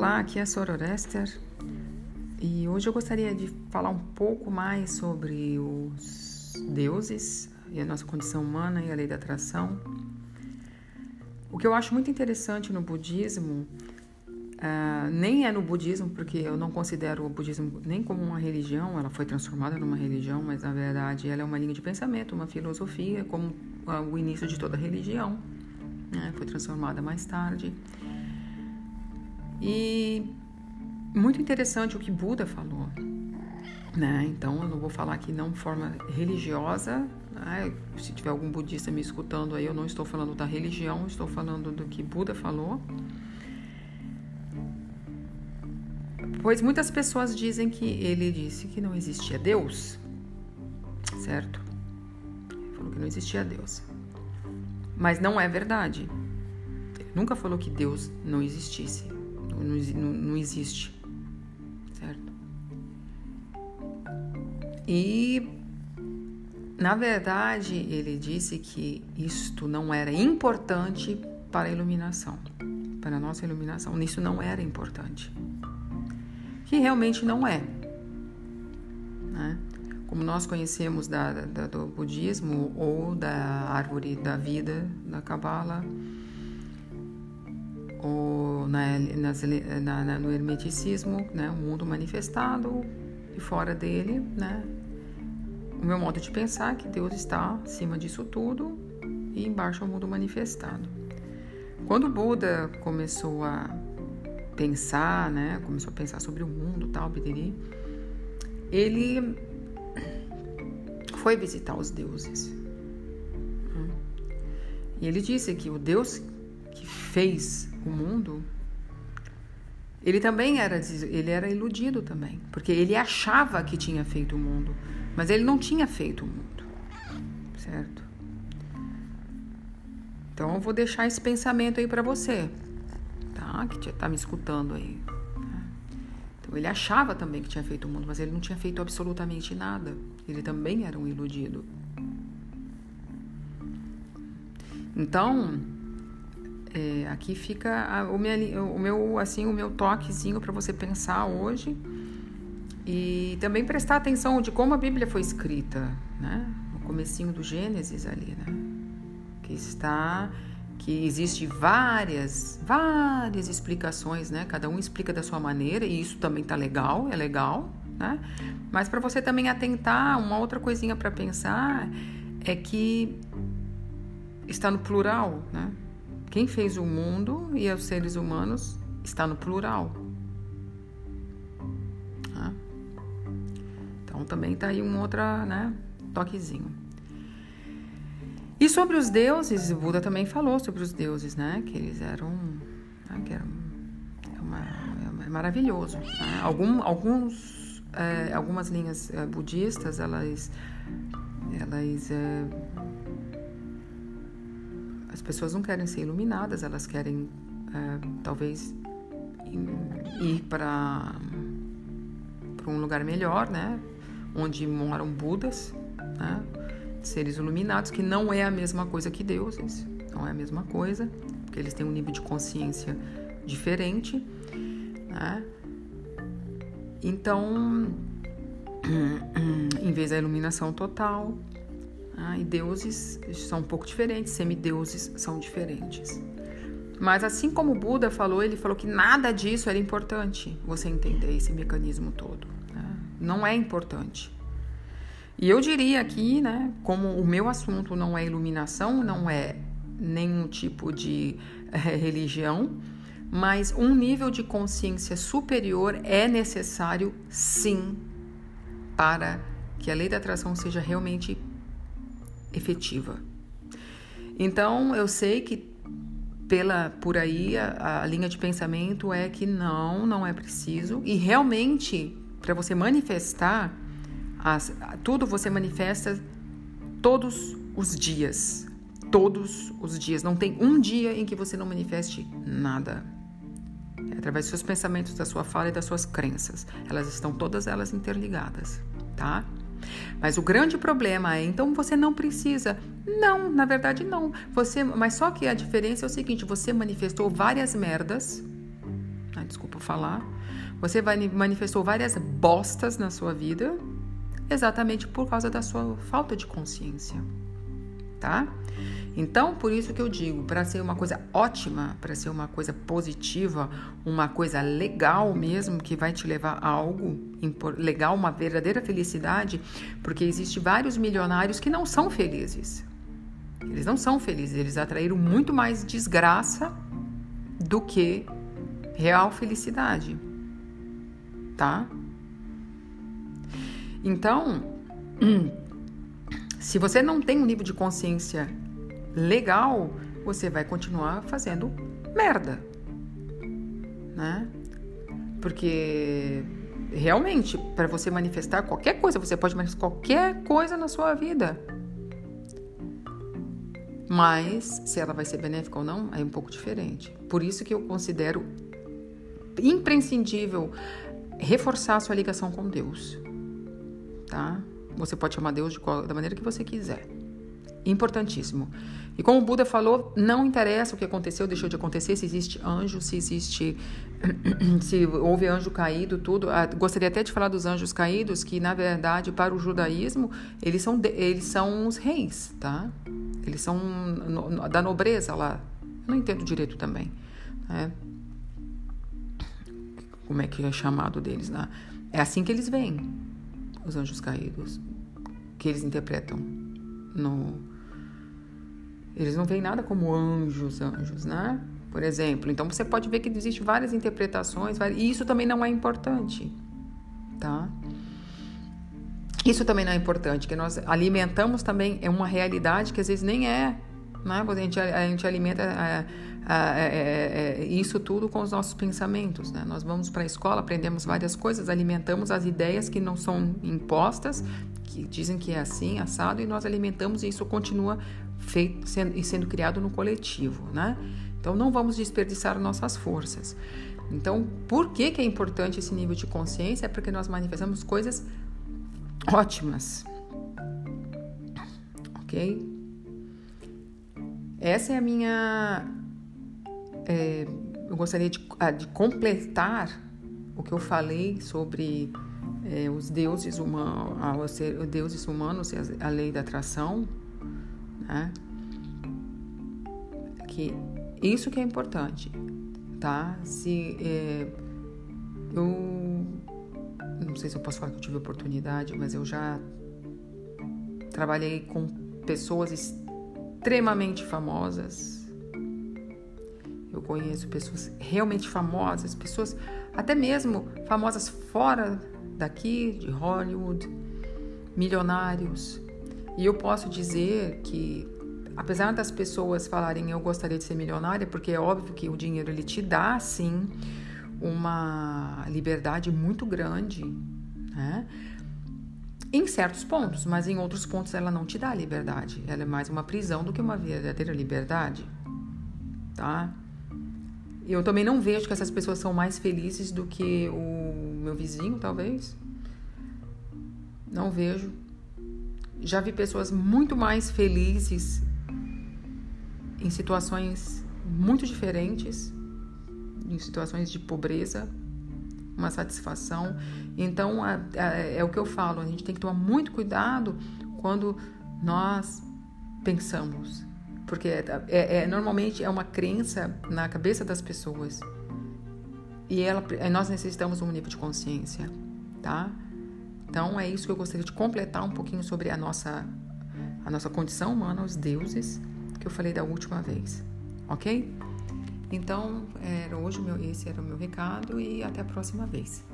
Olá, aqui é a Sororester e hoje eu gostaria de falar um pouco mais sobre os deuses e a nossa condição humana e a lei da atração. O que eu acho muito interessante no budismo, uh, nem é no budismo, porque eu não considero o budismo nem como uma religião, ela foi transformada numa religião, mas na verdade ela é uma linha de pensamento, uma filosofia, como uh, o início de toda religião, né? foi transformada mais tarde. E muito interessante o que Buda falou. Né? Então, eu não vou falar aqui não de forma religiosa. Né? Se tiver algum budista me escutando aí, eu não estou falando da religião, estou falando do que Buda falou. Pois muitas pessoas dizem que ele disse que não existia Deus, certo? Ele falou que não existia Deus. Mas não é verdade. Ele nunca falou que Deus não existisse não, não, existe, certo? E na verdade ele disse que isto não era importante para a iluminação, para a nossa iluminação. Isso não era importante, que realmente não é. Né? Como nós conhecemos da, da, do budismo ou da árvore da vida da Kabbalah ou na, nas, na, na, no hermeticismo, né, o mundo manifestado e fora dele, né, o meu modo de pensar é que Deus está acima disso tudo e embaixo é o mundo manifestado. Quando Buda começou a pensar, né, começou a pensar sobre o mundo, tal, bidiri, ele foi visitar os deuses. E ele disse que o Deus que fez o mundo, ele também era, ele era iludido também, porque ele achava que tinha feito o mundo, mas ele não tinha feito o mundo, certo? Então eu vou deixar esse pensamento aí para você, tá? Que tá me escutando aí. Tá? Então ele achava também que tinha feito o mundo, mas ele não tinha feito absolutamente nada. Ele também era um iludido. Então, é, aqui fica a, o, meu, o meu assim o meu toquezinho para você pensar hoje e também prestar atenção de como a Bíblia foi escrita, né? No comecinho do Gênesis ali, né? Que está que existe várias várias explicações, né? Cada um explica da sua maneira e isso também tá legal, é legal, né? Mas para você também atentar uma outra coisinha para pensar é que está no plural, né? Quem fez o mundo e os seres humanos está no plural. Tá? Então também está aí um outro né, toquezinho. E sobre os deuses, o Buda também falou sobre os deuses, né? Que eles eram. Né, que eram é, uma, é, é maravilhoso. Né? Algum, alguns, é, algumas linhas é, budistas, elas, elas é, as pessoas não querem ser iluminadas, elas querem é, talvez ir para um lugar melhor, né? Onde moram Budas, né? Seres iluminados, que não é a mesma coisa que deuses, não é a mesma coisa, porque eles têm um nível de consciência diferente, né? Então, em vez da iluminação total, ah, e deuses são um pouco diferentes, semideuses são diferentes. Mas assim como Buda falou, ele falou que nada disso era importante, você entender esse mecanismo todo. Né? Não é importante. E eu diria aqui, né, como o meu assunto não é iluminação, não é nenhum tipo de é, religião, mas um nível de consciência superior é necessário sim para que a lei da atração seja realmente efetiva. Então, eu sei que pela por aí a, a linha de pensamento é que não, não é preciso e realmente para você manifestar as, tudo você manifesta todos os dias, todos os dias. Não tem um dia em que você não manifeste nada. É através dos seus pensamentos, da sua fala e das suas crenças. Elas estão todas elas interligadas, tá? Mas o grande problema é, então você não precisa. Não, na verdade não. Você, mas só que a diferença é o seguinte: você manifestou várias merdas, ah, desculpa falar, você manifestou várias bostas na sua vida exatamente por causa da sua falta de consciência, tá? Então, por isso que eu digo, para ser uma coisa ótima, para ser uma coisa positiva, uma coisa legal mesmo, que vai te levar a algo legal, uma verdadeira felicidade, porque existe vários milionários que não são felizes. Eles não são felizes, eles atraíram muito mais desgraça do que real felicidade. Tá? Então, se você não tem um nível de consciência legal, você vai continuar fazendo merda. Né? Porque realmente, para você manifestar qualquer coisa, você pode manifestar qualquer coisa na sua vida. Mas se ela vai ser benéfica ou não, é um pouco diferente. Por isso que eu considero imprescindível reforçar a sua ligação com Deus. Tá? Você pode chamar Deus de qual, da maneira que você quiser. Importantíssimo. E como o Buda falou, não interessa o que aconteceu, deixou de acontecer, se existe anjo, se existe. se houve anjo caído, tudo. Ah, gostaria até de falar dos anjos caídos, que na verdade, para o judaísmo, eles são, eles são os reis, tá? Eles são da nobreza lá. Eu não entendo direito também. Né? Como é que é chamado deles, né? É assim que eles veem, os anjos caídos, que eles interpretam no eles não veem nada como anjos, anjos, né? Por exemplo, então você pode ver que existe várias interpretações, e isso também não é importante, tá? Isso também não é importante, que nós alimentamos também é uma realidade que às vezes nem é, né? A gente, a gente alimenta é, é, é, isso tudo com os nossos pensamentos, né? Nós vamos para a escola, aprendemos várias coisas, alimentamos as ideias que não são impostas, que dizem que é assim, assado, e nós alimentamos e isso continua feito sendo, e sendo criado no coletivo, né? Então não vamos desperdiçar nossas forças. Então, por que, que é importante esse nível de consciência? É porque nós manifestamos coisas ótimas. Ok? Essa é a minha. É, eu gostaria de, de, completar o que eu falei sobre é, os deuses humanos, os deuses humanos, a lei da atração, né? Que isso que é importante, tá? Se é, eu não sei se eu posso falar que eu tive oportunidade, mas eu já trabalhei com pessoas extremamente famosas. Eu conheço pessoas realmente famosas, pessoas até mesmo famosas fora daqui, de Hollywood, milionários, e eu posso dizer que, apesar das pessoas falarem eu gostaria de ser milionária, porque é óbvio que o dinheiro ele te dá, sim, uma liberdade muito grande, né? Em certos pontos, mas em outros pontos ela não te dá liberdade. Ela é mais uma prisão do que uma verdadeira liberdade, tá? Eu também não vejo que essas pessoas são mais felizes do que o meu vizinho, talvez. Não vejo já vi pessoas muito mais felizes em situações muito diferentes, em situações de pobreza, uma satisfação. Então, é, é, é, o que eu falo, a gente tem que tomar muito cuidado quando nós pensamos, porque é, é, é normalmente é uma crença na cabeça das pessoas e ela, nós necessitamos um nível de consciência, tá? Então é isso que eu gostaria de completar um pouquinho sobre a nossa a nossa condição humana, os deuses, que eu falei da última vez, ok? Então, era hoje meu, esse era o meu recado e até a próxima vez.